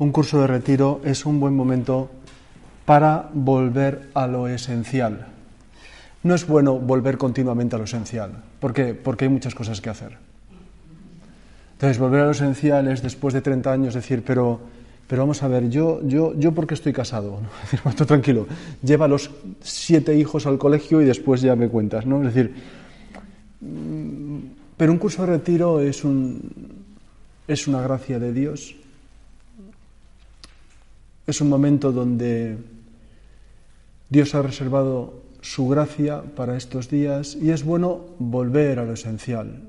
Un curso de retiro es un buen momento para volver a lo esencial. No es bueno volver continuamente a lo esencial. ¿Por qué? Porque hay muchas cosas que hacer. Entonces, volver a lo esencial es después de 30 años decir, pero, pero vamos a ver, yo, yo, yo porque estoy casado, ¿no? Decir, tranquilo, lleva los siete hijos al colegio y después ya me cuentas, ¿no? Es decir, mm, pero un curso de retiro es, un, es una gracia de Dios es un momento donde Dios ha reservado su gracia para estos días y es bueno volver a lo esencial.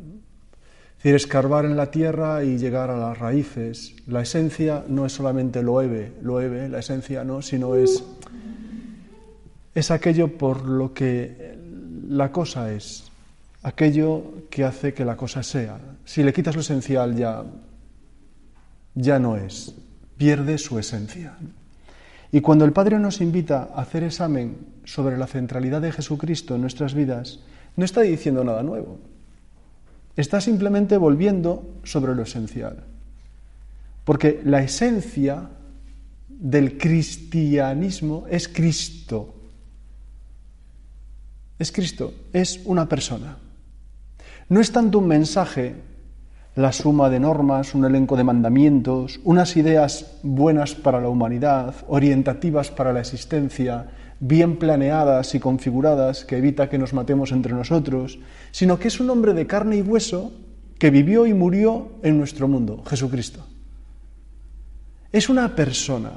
Es decir, escarbar en la tierra y llegar a las raíces. La esencia no es solamente lo eve, lo eve, la esencia no, sino es, es aquello por lo que la cosa es, aquello que hace que la cosa sea. Si le quitas lo esencial ya, ya no es pierde su esencia. Y cuando el Padre nos invita a hacer examen sobre la centralidad de Jesucristo en nuestras vidas, no está diciendo nada nuevo. Está simplemente volviendo sobre lo esencial. Porque la esencia del cristianismo es Cristo. Es Cristo, es una persona. No es tanto un mensaje la suma de normas, un elenco de mandamientos, unas ideas buenas para la humanidad, orientativas para la existencia, bien planeadas y configuradas que evita que nos matemos entre nosotros, sino que es un hombre de carne y hueso que vivió y murió en nuestro mundo, Jesucristo. Es una persona.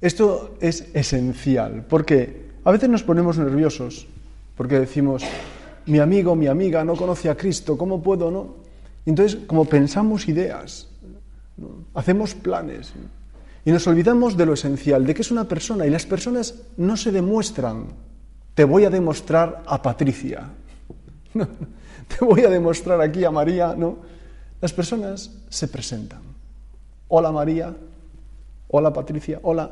Esto es esencial, porque a veces nos ponemos nerviosos, porque decimos, mi amigo, mi amiga no conoce a Cristo, ¿cómo puedo, no? Entonces, como pensamos ideas, hacemos planes y nos olvidamos de lo esencial, de que es una persona y las personas no se demuestran. Te voy a demostrar a Patricia. te voy a demostrar aquí a María, ¿no? Las personas se presentan. Hola María, hola Patricia, hola.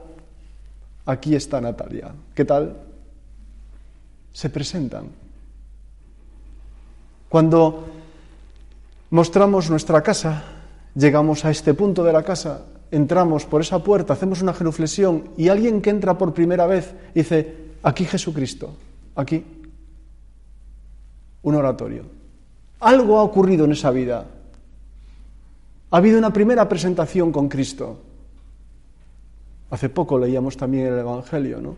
Aquí está Natalia. ¿Qué tal? Se presentan. Cuando mostramos nuestra casa, llegamos a este punto de la casa, entramos por esa puerta, hacemos una genuflexión y alguien que entra por primera vez dice, aquí Jesucristo, aquí, un oratorio. Algo ha ocurrido en esa vida. Ha habido una primera presentación con Cristo. Hace poco leíamos también el Evangelio, ¿no?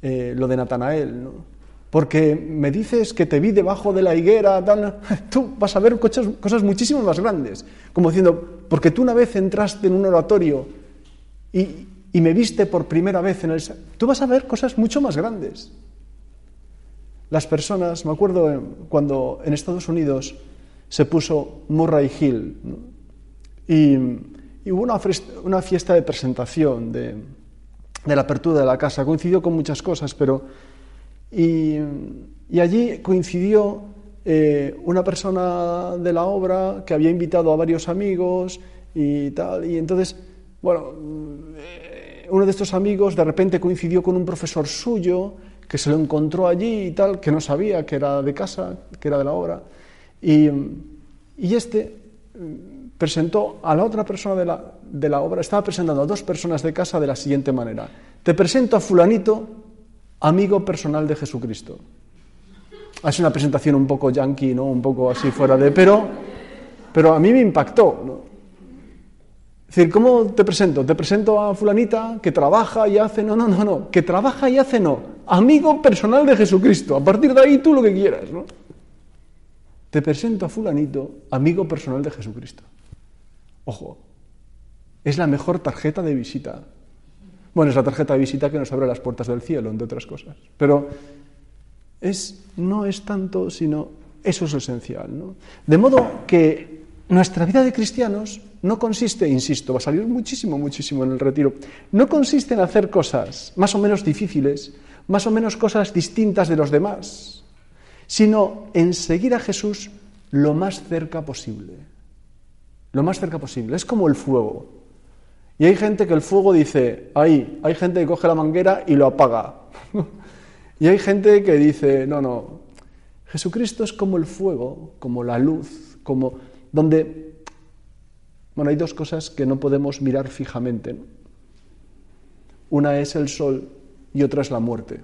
Eh, lo de Natanael, ¿no? Porque me dices que te vi debajo de la higuera, tú vas a ver cosas, cosas muchísimo más grandes. Como diciendo, porque tú una vez entraste en un oratorio y, y me viste por primera vez en el... Tú vas a ver cosas mucho más grandes. Las personas, me acuerdo cuando en Estados Unidos se puso Murray Hill y, y, hubo una, una, fiesta de presentación de, de la apertura de la casa, coincidió con muchas cosas, pero y, allí coincidió eh, una persona de la obra que había invitado a varios amigos y tal. Y entonces, bueno, eh, uno de estos amigos de repente coincidió con un profesor suyo que se lo encontró allí y tal, que no sabía que era de casa, que era de la obra. Y, y este mm, presentó a la otra persona de la, de la obra, estaba presentando a dos personas de casa de la siguiente manera. Te presento a fulanito amigo personal de Jesucristo. Es una presentación un poco yankee, ¿no? Un poco así fuera de... Pero, pero a mí me impactó. Es decir, ¿cómo te presento? Te presento a fulanita que trabaja y hace... No, no, no, no. Que trabaja y hace no. Amigo personal de Jesucristo. A partir de ahí tú lo que quieras, ¿no? Te presento a fulanito, amigo personal de Jesucristo. Ojo, es la mejor tarjeta de visita Bueno, es la tarjeta de visita que nos abre las puertas del cielo, entre otras cosas. Pero es, no es tanto, sino eso es lo esencial. ¿no? De modo que nuestra vida de cristianos no consiste, insisto, va a salir muchísimo, muchísimo en el retiro, no consiste en hacer cosas más o menos difíciles, más o menos cosas distintas de los demás, sino en seguir a Jesús lo más cerca posible. Lo más cerca posible. Es como el fuego. Y hay gente que el fuego dice, ahí, hay gente que coge la manguera y lo apaga. y hay gente que dice, no, no, Jesucristo es como el fuego, como la luz, como donde... Bueno, hay dos cosas que no podemos mirar fijamente. Una es el sol y otra es la muerte.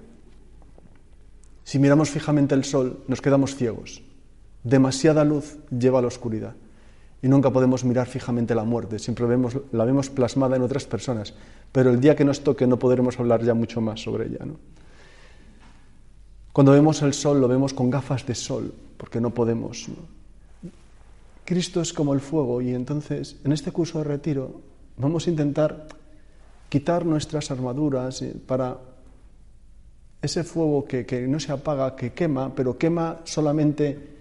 Si miramos fijamente el sol, nos quedamos ciegos. Demasiada luz lleva a la oscuridad y nunca podemos mirar fijamente la muerte, siempre vemos, la vemos plasmada en otras personas, pero el día que nos toque no podremos hablar ya mucho más sobre ella. Cuando vemos el sol lo vemos con gafas de sol, porque no podemos. Cristo es como el fuego y entonces en este curso de retiro vamos a intentar quitar nuestras armaduras para ese fuego que, que no se apaga, que quema, pero quema solamente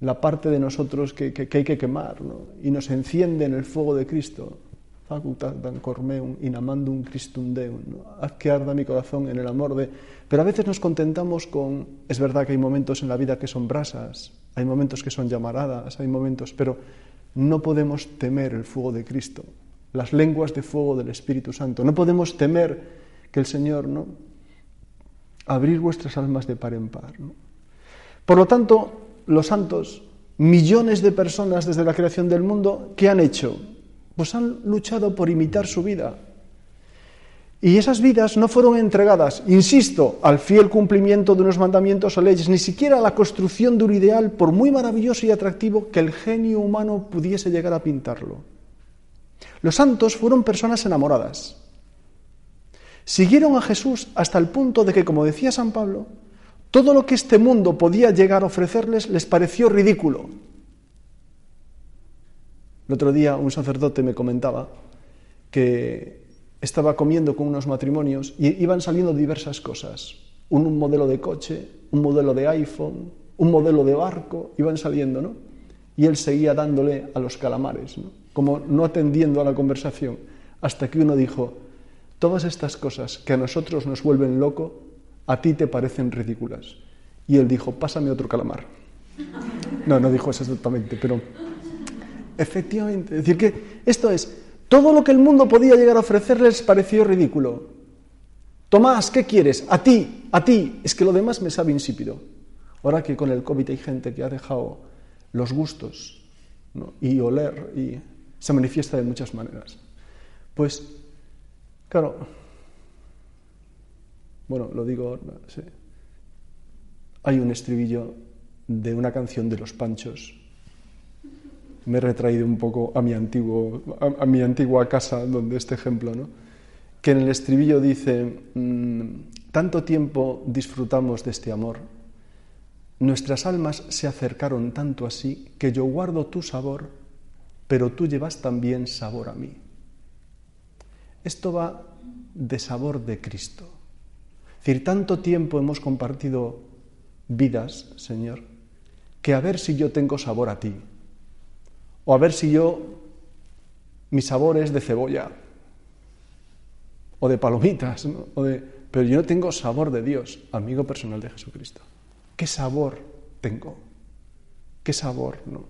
la parte de nosotros que, hay que quemar, y nos enciende en el fuego de Cristo. Facultatem cormeum inamandum Christum Deum. Haz que arda mi corazón en el amor de. Pero a veces nos contentamos con. Es verdad que hay momentos en la vida que son brasas, hay momentos que son llamaradas, hay momentos. Pero no podemos temer el fuego de Cristo, las lenguas de fuego del Espíritu Santo. No podemos temer que el Señor, ¿no? Abrir vuestras almas de par en par. Por lo tanto, los santos, millones de personas desde la creación del mundo, ¿qué han hecho? Pues han luchado por imitar su vida. Y esas vidas no fueron entregadas, insisto, al fiel cumplimiento de unos mandamientos o leyes, ni siquiera a la construcción de un ideal, por muy maravilloso y atractivo que el genio humano pudiese llegar a pintarlo. Los santos fueron personas enamoradas. Siguieron a Jesús hasta el punto de que, como decía San Pablo, todo lo que este mundo podía llegar a ofrecerles les pareció ridículo. El otro día un sacerdote me comentaba que estaba comiendo con unos matrimonios y iban saliendo diversas cosas. Un, modelo de coche, un modelo de iPhone, un modelo de barco, iban saliendo, ¿no? Y él seguía dándole a los calamares, como no atendiendo a la conversación, hasta que uno dijo, todas estas cosas que a nosotros nos vuelven loco, a ti te parecen ridículas. Y él dijo, pásame otro calamar. No, no dijo eso exactamente, pero efectivamente, es decir, que esto es, todo lo que el mundo podía llegar a ofrecerles pareció ridículo. Tomás, ¿qué quieres? A ti, a ti. Es que lo demás me sabe insípido. Ahora que con el COVID hay gente que ha dejado los gustos y oler y se manifiesta de muchas maneras. Pues, claro, bueno, lo digo. Hay un estribillo de una canción de Los Panchos. Me he retraído un poco a mi, antiguo, a, mi antigua casa, donde este ejemplo, ¿no? que en el estribillo dice, mm, tanto tiempo disfrutamos de este amor, nuestras almas se acercaron tanto así que yo guardo tu sabor, pero tú llevas también sabor a mí. Esto va de sabor de Cristo. Es decir, tanto tiempo hemos compartido vidas, Señor, que a ver si yo tengo sabor a ti. O a ver si yo, mi sabor es de cebolla. O de palomitas. O de, pero yo no tengo sabor de Dios, amigo personal de Jesucristo. ¿Qué sabor tengo? ¿Qué sabor? No?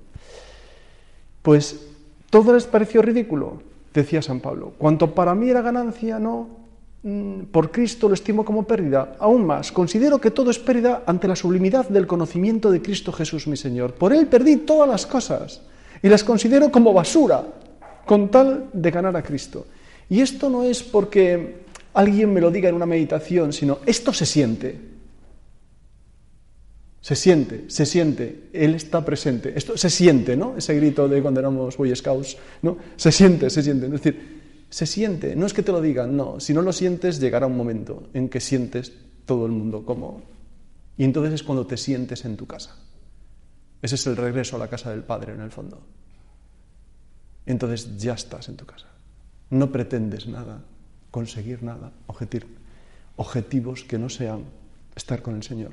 Pues todo les pareció ridículo, decía San Pablo. Cuanto para mí era ganancia, no, por Cristo lo estimo como pérdida. Aún más, considero que todo es pérdida ante la sublimidad del conocimiento de Cristo Jesús mi Señor. Por Él perdí todas las cosas y las considero como basura con tal de ganar a Cristo. Y esto no es porque alguien me lo diga en una meditación, sino esto se siente. Se siente, se siente, Él está presente. Esto se siente, ¿no? Ese grito de cuando éramos Boy Scouts, ¿no? Se siente, se siente. Es decir, se siente, no es que te lo digan, no, si no lo sientes llegará un momento en que sientes todo el mundo como... Y entonces es cuando te sientes en tu casa. Ese es el regreso a la casa del Padre en el fondo. Entonces ya estás en tu casa. No pretendes nada, conseguir nada, objetivos que no sean estar con el Señor.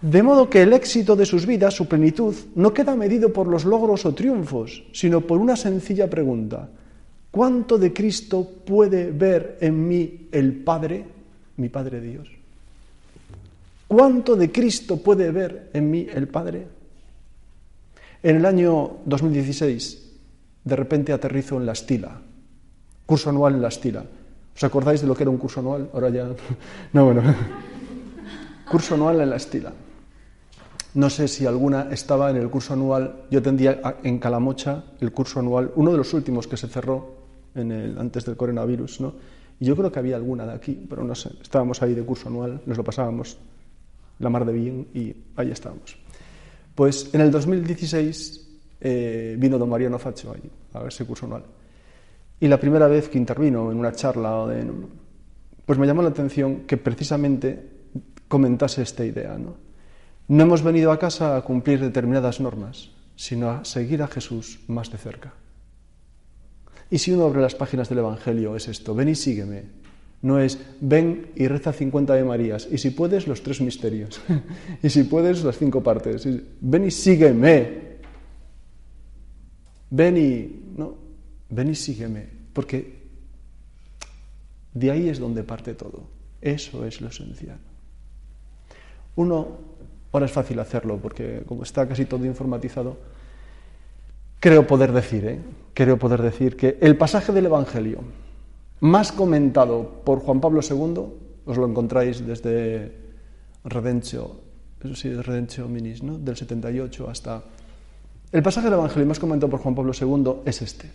De modo que el éxito de sus vidas, su plenitud, no queda medido por los logros o triunfos, sino por una sencilla pregunta. ¿Cuánto de Cristo puede ver en mí el Padre, mi Padre Dios? ¿Cuánto de Cristo puede ver en mí el Padre? En el año 2016, de repente aterrizo en la Estila, curso anual en la Estila. ¿Os acordáis de lo que era un curso anual? Ahora ya. No, bueno. curso anual en la Estila. No sé si alguna estaba en el curso anual. Yo tendría en Calamocha el curso anual, uno de los últimos que se cerró en el, antes del coronavirus, ¿no? Y yo creo que había alguna de aquí, pero no sé. Estábamos ahí de curso anual, nos lo pasábamos la mar de bien y ahí estábamos. Pues en el 2016 eh, vino don Mariano Facho ahí, a ese curso anual. Y la primera vez que intervino en una charla, de, pues me llamó la atención que precisamente comentase esta idea, ¿no? No hemos venido a casa a cumplir determinadas normas, sino a seguir a Jesús más de cerca. Y si uno abre las páginas del Evangelio es esto, ven y sígueme. No es ven y reza 50 de Marías, y si puedes los tres misterios, y si puedes las cinco partes. Ven y sígueme. Ven y, no, ven y sígueme, porque de ahí es donde parte todo. Eso es lo esencial. Uno Ahora es fácil hacerlo porque como está casi todo informatizado, creo poder decir, ¿eh? Creo poder decir que el pasaje del Evangelio más comentado por Juan Pablo II, os lo encontráis desde Redentio, eso sí, Redentio Minis, ¿no? del 78 hasta... El pasaje del Evangelio más comentado por Juan Pablo II es este,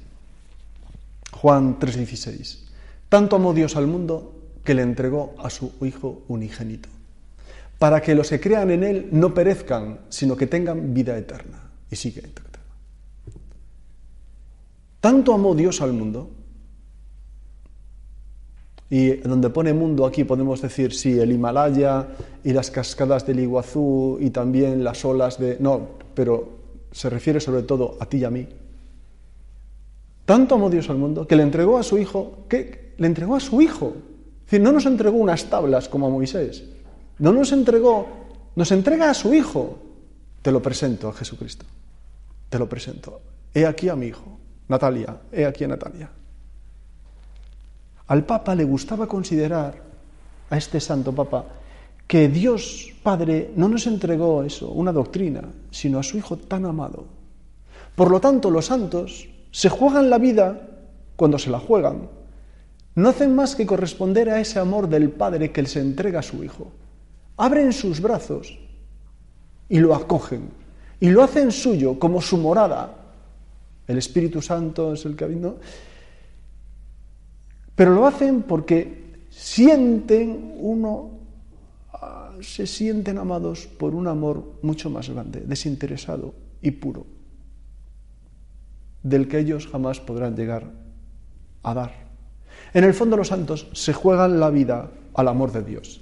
Juan 3:16. Tanto amó Dios al mundo que le entregó a su Hijo unigénito para que los que crean en Él no perezcan, sino que tengan vida eterna. Y sigue. Tanto amó Dios al mundo, y donde pone mundo aquí podemos decir, sí, el Himalaya y las cascadas del Iguazú y también las olas de... No, pero se refiere sobre todo a ti y a mí. Tanto amó Dios al mundo que le entregó a su hijo, ¿qué? Le entregó a su hijo. Es decir, no nos entregó unas tablas como a Moisés, no nos entregó, nos entrega a su Hijo. Te lo presento a Jesucristo. Te lo presento. He aquí a mi hijo, Natalia. He aquí a Natalia. Al Papa le gustaba considerar, a este santo Papa, que Dios Padre no nos entregó eso, una doctrina, sino a su Hijo tan amado. Por lo tanto, los santos se juegan la vida cuando se la juegan. No hacen más que corresponder a ese amor del Padre que se entrega a su Hijo abren sus brazos y lo acogen y lo hacen suyo como su morada. El Espíritu Santo es el que vino. Pero lo hacen porque sienten uno, ah, se sienten amados por un amor mucho más grande, desinteresado y puro, del que ellos jamás podrán llegar a dar. En el fondo los santos se juegan la vida al amor de Dios.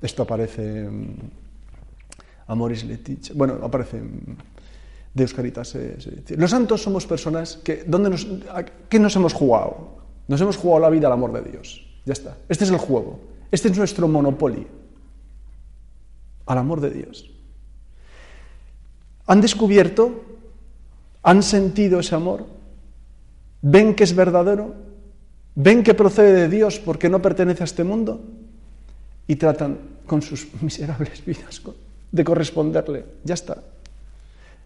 Esto aparece en Amoris Leticia, bueno, aparece en Deus Caritas. Los santos somos personas que, ¿dónde nos, ¿qué nos hemos jugado? Nos hemos jugado la vida al amor de Dios. Ya está. Este es el juego. Este es nuestro monopolio. Al amor de Dios. Han descubierto, han sentido ese amor, ven que es verdadero, ven que procede de Dios porque no pertenece a este mundo y tratan con sus miserables vidas de corresponderle. Ya está.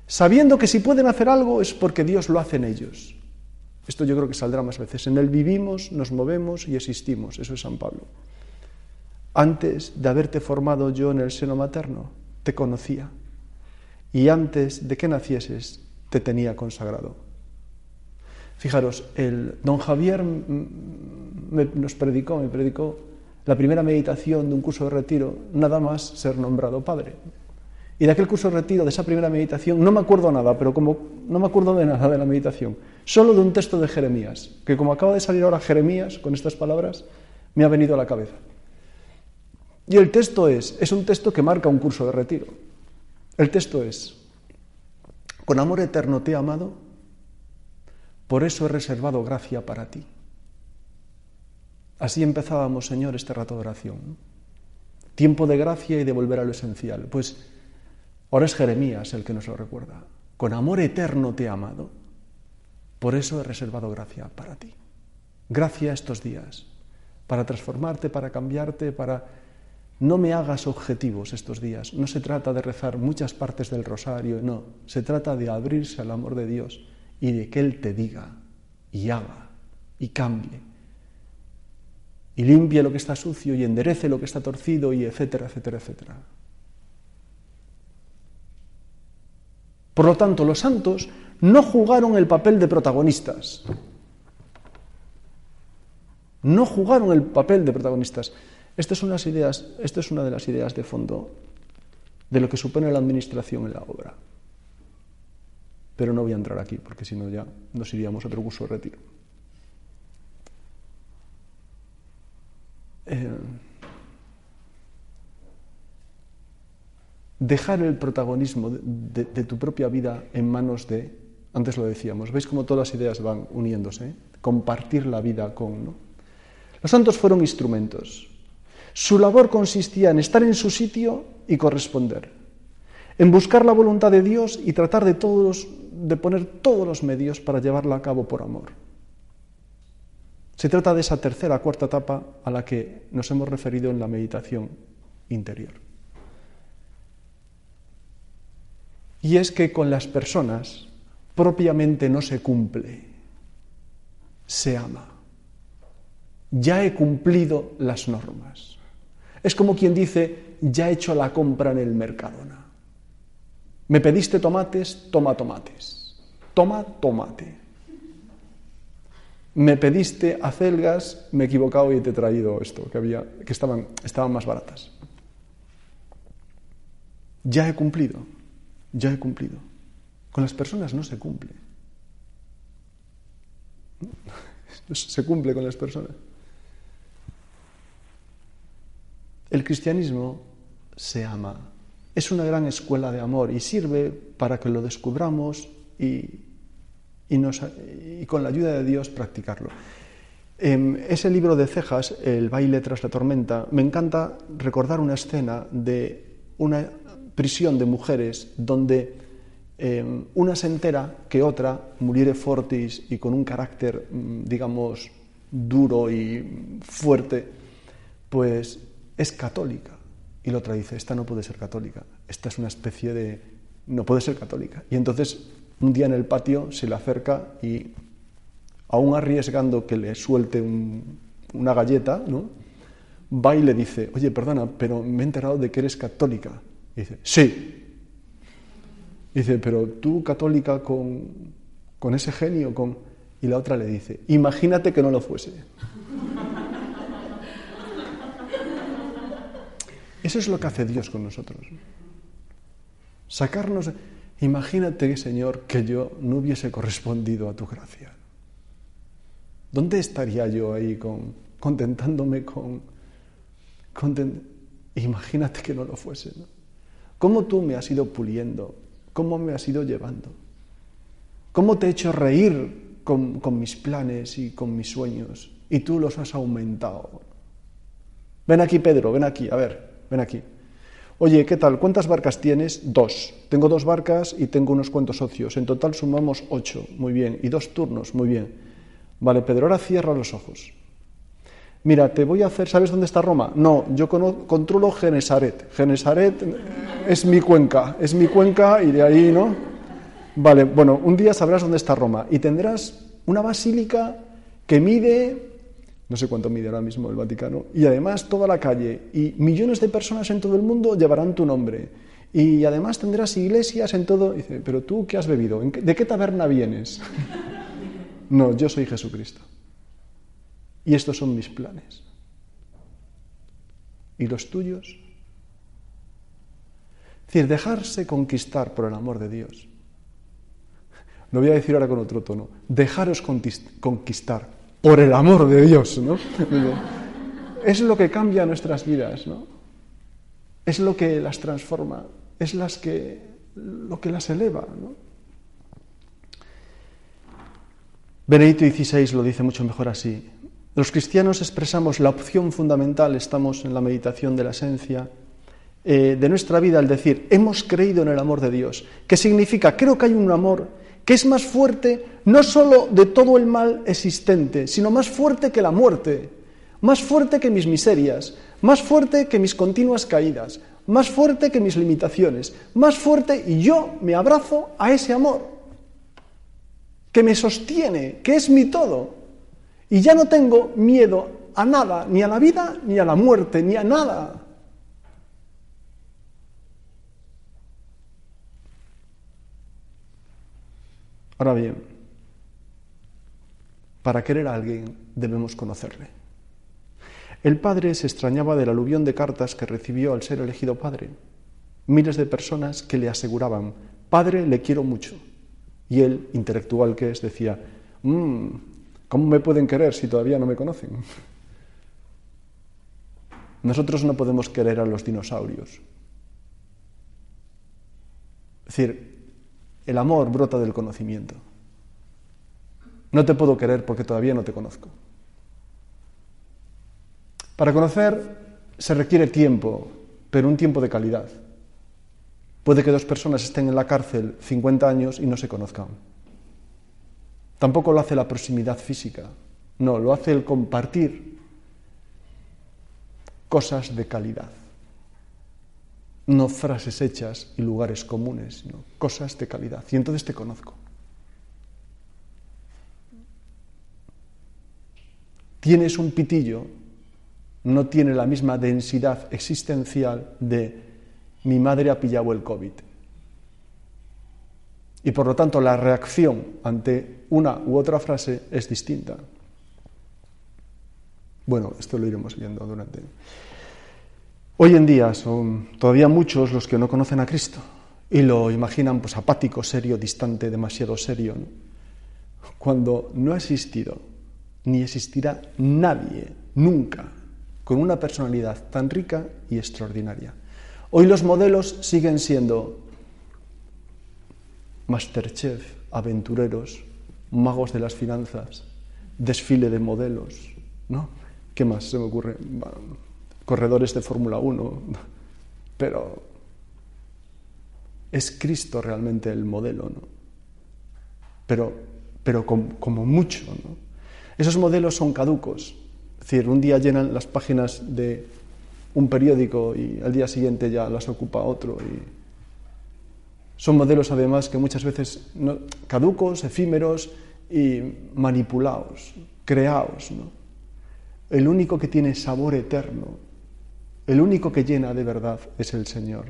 Sabiendo que si pueden hacer algo es porque Dios lo hace en ellos. Esto yo creo que saldrá más veces. En Él vivimos, nos movemos y existimos. Eso es San Pablo. Antes de haberte formado yo en el seno materno, te conocía. Y antes de que nacieses, te tenía consagrado. Fijaros, el don Javier nos predicó, me predicó la primera meditación de un curso de retiro, nada más ser nombrado padre. Y de aquel curso de retiro, de esa primera meditación, no me acuerdo nada, pero como no me acuerdo de nada de la meditación, solo de un texto de Jeremías, que como acaba de salir ahora Jeremías con estas palabras, me ha venido a la cabeza. Y el texto es, es un texto que marca un curso de retiro. El texto es, con amor eterno te he amado, por eso he reservado gracia para ti. Así empezábamos, Señor, este rato de oración. Tiempo de gracia y de volver a lo esencial. Pues ahora es Jeremías el que nos lo recuerda. Con amor eterno te he amado. Por eso he reservado gracia para ti. Gracia estos días, para transformarte, para cambiarte, para... No me hagas objetivos estos días. No se trata de rezar muchas partes del rosario, no. Se trata de abrirse al amor de Dios y de que Él te diga y haga y cambie y limpie lo que está sucio y enderece lo que está torcido y etcétera, etcétera, etcétera. Por lo tanto, los santos no jugaron el papel de protagonistas. No jugaron el papel de protagonistas. Esta es una de las ideas de fondo de lo que supone la administración en la obra. Pero no voy a entrar aquí, porque si no ya nos iríamos a otro curso de retiro. Dejar el protagonismo de, tu propia vida en manos de, antes lo decíamos, veis cómo todas las ideas van uniéndose, compartir la vida con... ¿no? Los santos fueron instrumentos. Su labor consistía en estar en su sitio y corresponder, en buscar la voluntad de Dios y tratar de, todos, de poner todos los medios para llevarla a cabo por amor. Se trata de esa tercera, cuarta etapa a la que nos hemos referido en la meditación interior. Y es que con las personas propiamente no se cumple, se ama. Ya he cumplido las normas. Es como quien dice, ya he hecho la compra en el Mercadona. Me pediste tomates, toma tomates. Toma tomate me pediste acelgas, me he equivocado y te he traído esto, que, había, que estaban, estaban más baratas. Ya he cumplido, ya he cumplido. Con las personas no se cumple. Se cumple con las personas. El cristianismo se ama. Es una gran escuela de amor y sirve para que lo descubramos y y, con la ayuda de Dios practicarlo. En em, ese libro de Cejas, El baile tras la tormenta, me encanta recordar una escena de una prisión de mujeres donde em, una se entera que otra, muriere fortis y con un carácter, mm, digamos, duro y fuerte, pues es católica. Y la otra dice, esta no puede ser católica, esta es una especie de... no puede ser católica. Y entonces un día en el patio se le acerca y, aún arriesgando que le suelte una galleta, ¿no? va y le dice, oye, perdona, pero me he enterado de que eres católica. Dice, sí. dice, pero tú católica con, con ese genio, con... Y la otra le dice, imagínate que no lo fuese. Eso es lo que hace Dios con nosotros. Sacarnos... Imagínate, Señor, que yo no hubiese correspondido a tu gracia. ¿Dónde estaría yo ahí con, contentándome con... Imagínate que no lo fuese. ¿no? ¿Cómo tú me has ido puliendo? ¿Cómo me has ido llevando? ¿Cómo te he hecho reír con, con mis planes y con mis sueños? Y tú los has aumentado. Ven aquí, Pedro, ven aquí, a ver, ven aquí. Oye, ¿qué tal? ¿Cuántas barcas tienes? Dos. Tengo dos barcas y tengo unos cuantos socios. En total sumamos ocho. Muy bien. Y dos turnos. Muy bien. Vale, Pedro, ahora cierra los ojos. Mira, te voy a hacer. ¿Sabes dónde está Roma? No, yo controlo Genesaret. Genesaret es mi cuenca. Es mi cuenca y de ahí, ¿no? Vale, bueno, un día sabrás dónde está Roma y tendrás una basílica que mide no sé cuánto mide ahora mismo el Vaticano, y además toda la calle y millones de personas en todo el mundo llevarán tu nombre. Y además tendrás iglesias en todo. dice, pero tú, ¿qué has bebido? ¿De qué taberna vienes? no, yo soy Jesucristo. Y estos son mis planes. ¿Y los tuyos? Es decir, dejarse conquistar por el amor de Dios. Lo voy a decir ahora con otro tono. Dejaros conquistar por el amor de Dios, ¿no? Es lo que cambia nuestras vidas, ¿no? Es lo que las transforma, es las que, lo que las eleva, ¿no? Benedicto XVI lo dice mucho mejor así. Los cristianos expresamos la opción fundamental, estamos en la meditación de la esencia, eh, de nuestra vida al decir, hemos creído en el amor de Dios, que significa, creo que hay un amor que es más fuerte no solo de todo el mal existente, sino más fuerte que la muerte, más fuerte que mis miserias, más fuerte que mis continuas caídas, más fuerte que mis limitaciones, más fuerte y yo me abrazo a ese amor que me sostiene, que es mi todo. Y ya no tengo miedo a nada, ni a la vida, ni a la muerte, ni a nada. Ahora bien, para querer a alguien debemos conocerle. El padre se extrañaba del aluvión de cartas que recibió al ser elegido padre. Miles de personas que le aseguraban, Padre, le quiero mucho. Y él, intelectual que es, decía, mmm, ¿Cómo me pueden querer si todavía no me conocen? Nosotros no podemos querer a los dinosaurios. Es decir, el amor brota del conocimiento. No te puedo querer porque todavía no te conozco. Para conocer se requiere tiempo, pero un tiempo de calidad. Puede que dos personas estén en la cárcel 50 años y no se conozcan. Tampoco lo hace la proximidad física, no, lo hace el compartir cosas de calidad. No frases hechas y lugares comunes, sino cosas de calidad. Y entonces te conozco. Tienes un pitillo, no tiene la misma densidad existencial de mi madre ha pillado el COVID y por lo tanto la reacción ante una u otra frase es distinta. Bueno, esto lo iremos viendo durante. Hoy en día son todavía muchos los que no conocen a Cristo y lo imaginan pues apático, serio, distante, demasiado serio, cuando no ha existido ni existirá nadie nunca con una personalidad tan rica y extraordinaria. Hoy los modelos siguen siendo Masterchef, aventureros, magos de las finanzas, desfile de modelos, ¿no? ¿Qué más se me ocurre? Corredores de Fórmula 1, pero es Cristo realmente el modelo, ¿no? Pero, pero como, mucho, ¿no? Esos modelos son caducos, es decir, un día llenan las páginas de un periódico y al día siguiente ya las ocupa otro y son modelos además que muchas veces caducos, efímeros y manipulados, creados. El único que tiene sabor eterno, el único que llena de verdad es el Señor.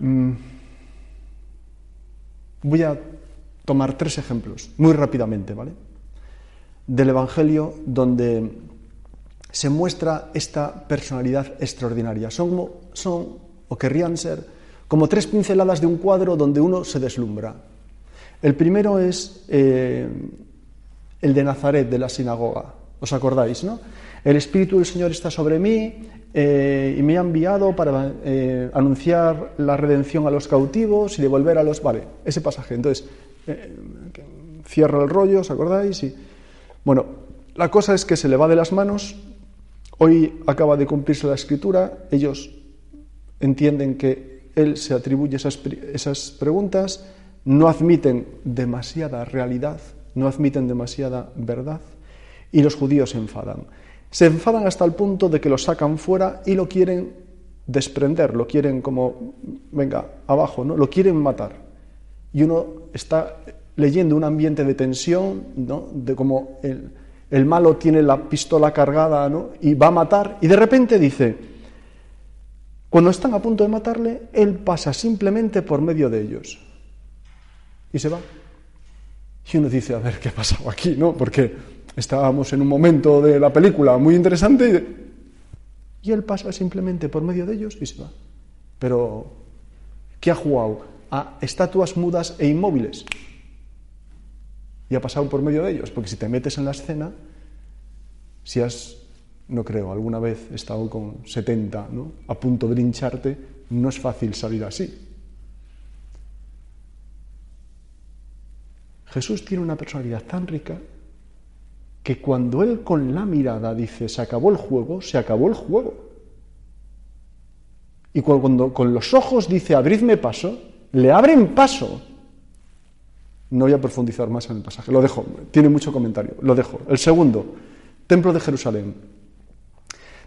Mm. Voy a tomar tres ejemplos, muy rápidamente, ¿vale? Del Evangelio donde se muestra esta personalidad extraordinaria. Son, son o querrían ser como tres pinceladas de un cuadro donde uno se deslumbra. El primero es eh, el de Nazaret, de la sinagoga. ¿Os acordáis, no? El Espíritu del Señor está sobre mí eh, y me ha enviado para eh, anunciar la redención a los cautivos y devolver a los... Vale, ese pasaje. Entonces, cierra el rollo, ¿os acordáis? Y, bueno, la cosa es que se le va de las manos. Hoy acaba de cumplirse la escritura. Ellos entienden que él se atribuye esas, preguntas, no admiten demasiada realidad, no admiten demasiada verdad, y los judíos se enfadan. Se enfadan hasta el punto de que lo sacan fuera y lo quieren desprender, lo quieren como, venga, abajo, ¿no? Lo quieren matar. Y uno está leyendo un ambiente de tensión, ¿no? De cómo el, el malo tiene la pistola cargada, ¿no? Y va a matar, y de repente dice, cuando están a punto de matarle, él pasa simplemente por medio de ellos. Y se va. Y uno dice, a ver, ¿qué ha pasado aquí? ¿No? Porque estábamos en un momento de la película muy interesante y, él pasa simplemente por medio de ellos y se va. Pero, ¿qué ha jugado? A estatuas mudas e inmóviles. Y ha pasado por medio de ellos, porque si te metes en la escena, si has no creo, alguna vez he estado con 70, ¿no? a punto de hincharte, no es fácil salir así. Jesús tiene una personalidad tan rica que cuando él con la mirada dice se acabó el juego, se acabó el juego. Y cuando con los ojos dice abridme paso, le abren paso. No voy a profundizar más en el pasaje, lo dejo, tiene mucho comentario, lo dejo. El segundo, Templo de Jerusalén.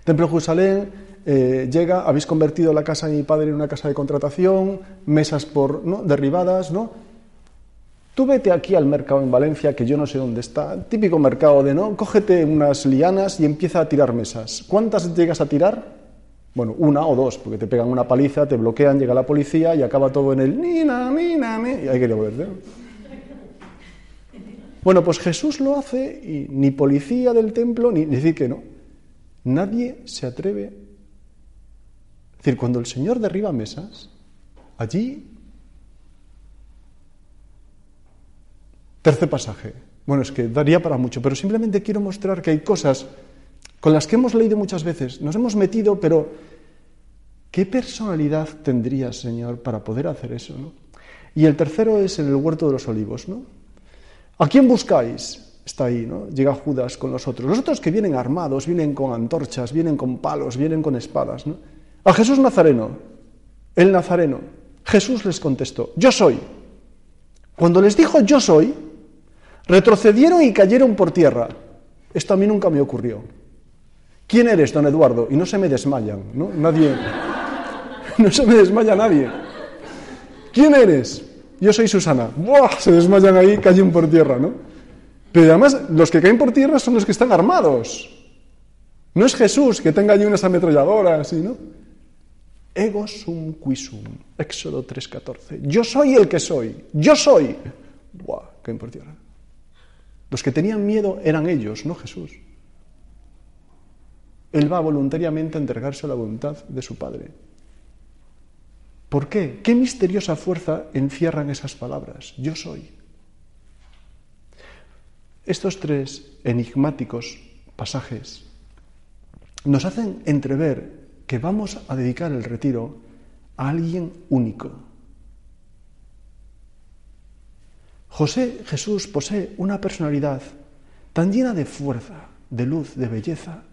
Templo Jerusalén eh, llega, habéis convertido la casa de mi padre en una casa de contratación, mesas por ¿no? derribadas, ¿no? Tú vete aquí al mercado en Valencia, que yo no sé dónde está, típico mercado de, ¿no? Cógete unas lianas y empieza a tirar mesas. ¿Cuántas llegas a tirar? Bueno, una o dos, porque te pegan una paliza, te bloquean, llega la policía y acaba todo en el nina, nina, nina, y hay que volver. Bueno, pues Jesús lo hace y ni policía del templo, ni decir que no. Nadie se atreve. Es decir, cuando el Señor derriba mesas, allí Tercer pasaje. Bueno, es que daría para mucho, pero simplemente quiero mostrar que hay cosas con las que hemos leído muchas veces, nos hemos metido, pero ¿qué personalidad tendría, Señor, para poder hacer eso? Y el tercero es en el huerto de los olivos. ¿no? ¿A quién buscáis? Está ahí, ¿no? Llega Judas con los otros. Los otros que vienen armados, vienen con antorchas, vienen con palos, vienen con espadas. ¿no? A Jesús Nazareno, el Nazareno. Jesús les contestó, yo soy. Cuando les dijo yo soy, Retrocedieron y cayeron por tierra. Esto a mí nunca me ocurrió. ¿Quién eres, don Eduardo? Y no se me desmayan, ¿no? Nadie. No se me desmaya nadie. ¿Quién eres? Yo soy Susana. ¡Buah! Se desmayan ahí, caen por tierra, ¿no? Pero además, los que caen por tierra son los que están armados. No es Jesús que tenga allí unas ametralladoras, ¿no? Ego sum quisum. Éxodo 3.14. Yo soy el que soy. Yo soy. ¡Buah! Caen por tierra. Los que tenían miedo eran ellos, no Jesús. Él va voluntariamente a entregarse a la voluntad de su Padre. ¿Por qué? ¿Qué misteriosa fuerza encierran esas palabras? Yo soy. Estos tres enigmáticos pasajes nos hacen entrever que vamos a dedicar el retiro a alguien único, José Jesús posee una personalidad tan llena de fuerza, de luz, de belleza,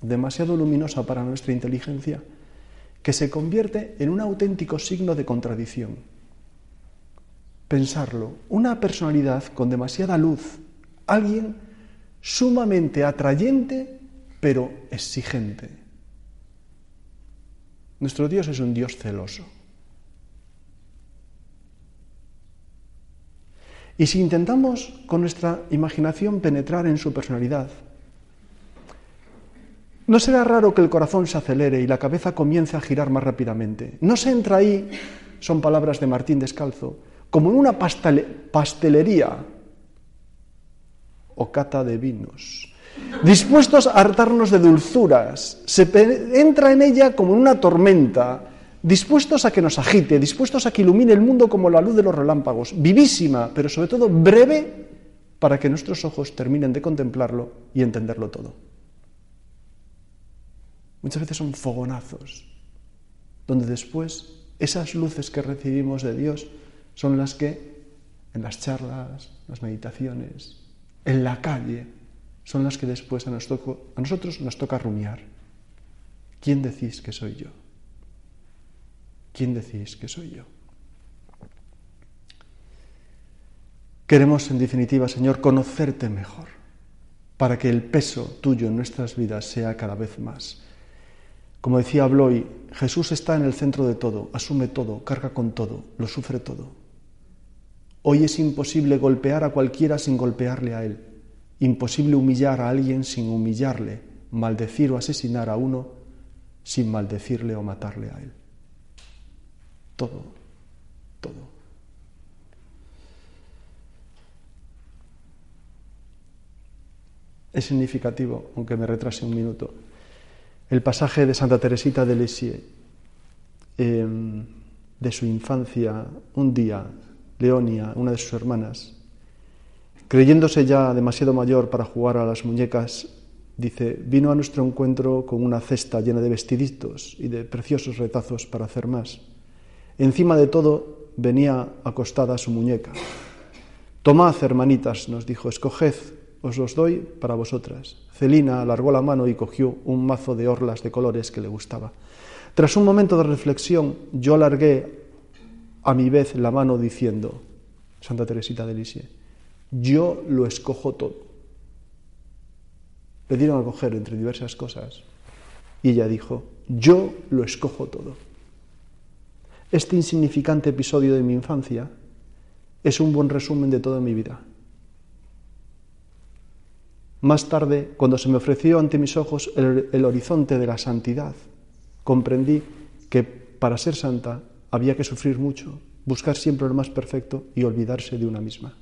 demasiado luminosa para nuestra inteligencia, que se convierte en un auténtico signo de contradicción. Pensarlo, una personalidad con demasiada luz, alguien sumamente atrayente, pero exigente. Nuestro Dios es un Dios celoso. Y si intentamos con nuestra imaginación penetrar en su personalidad, no será raro que el corazón se acelere y la cabeza comience a girar más rápidamente. No se entra ahí, son palabras de Martín Descalzo, como en una pastelería o cata de vinos, dispuestos a hartarnos de dulzuras. Se entra en ella como en una tormenta, dispuestos a que nos agite, dispuestos a que ilumine el mundo como la luz de los relámpagos, vivísima, pero sobre todo breve, para que nuestros ojos terminen de contemplarlo y entenderlo todo. Muchas veces son fogonazos, donde después esas luces que recibimos de Dios son las que en las charlas, las meditaciones, en la calle, son las que después a, nosotros nos toca rumiar. ¿Quién decís que soy yo? ¿quién decís que soy yo? Queremos, en definitiva, Señor, conocerte mejor, para que el peso tuyo en nuestras vidas sea cada vez más. Como decía Bloy, Jesús está en el centro de todo, asume todo, carga con todo, lo sufre todo. Hoy es imposible golpear a cualquiera sin golpearle a él, imposible humillar a alguien sin humillarle, maldecir o asesinar a uno sin maldecirle o matarle a él todo, todo. Es significativo, aunque me retrase un minuto, el pasaje de Santa Teresita de Lisieux, em, de su infancia, un día, Leonia, una de sus hermanas, creyéndose ya demasiado mayor para jugar a las muñecas, dice, vino a nuestro encuentro con una cesta llena de vestiditos y de preciosos retazos para hacer más. Encima de todo venía acostada su muñeca. Tomad, hermanitas, nos dijo, escoged os los doy para vosotras. Celina alargó la mano y cogió un mazo de orlas de colores que le gustaba. Tras un momento de reflexión, yo alargué a mi vez la mano diciendo, Santa Teresita de Lisieux, yo lo escojo todo. Le dieron a coger entre diversas cosas y ella dijo, yo lo escojo todo. Este insignificante episodio de mi infancia es un buen resumen de toda mi vida. Más tarde, cuando se me ofreció ante mis ojos el, horizonte de la santidad, comprendí que para ser santa había que sufrir mucho, buscar siempre lo más perfecto y olvidarse de una misma.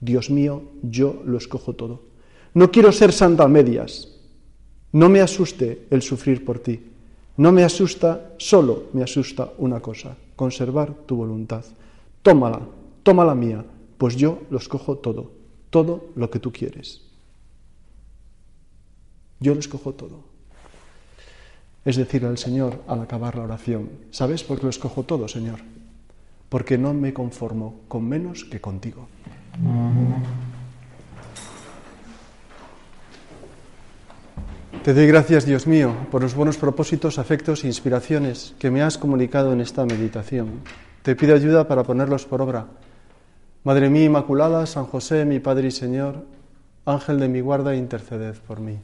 Dios mío, yo lo escojo todo. No quiero ser santa a medias. No me asuste el sufrir por ti. No me asusta, solo me asusta una cosa, conservar tu voluntad. Tómala, tómala mía, pues yo lo escojo todo, todo lo que tú quieres. Yo lo escojo todo. Es decir, al Señor al acabar la oración, ¿sabes por qué lo escojo todo, Señor? Porque no me conformo con menos que contigo. Te doy gracias, Dios mío, por los buenos propósitos, afectos e inspiraciones que me has comunicado en esta meditación. Te pido ayuda para ponerlos por obra. Madre mía Inmaculada, San José, mi Padre y Señor, Ángel de mi guarda, interceded por mí.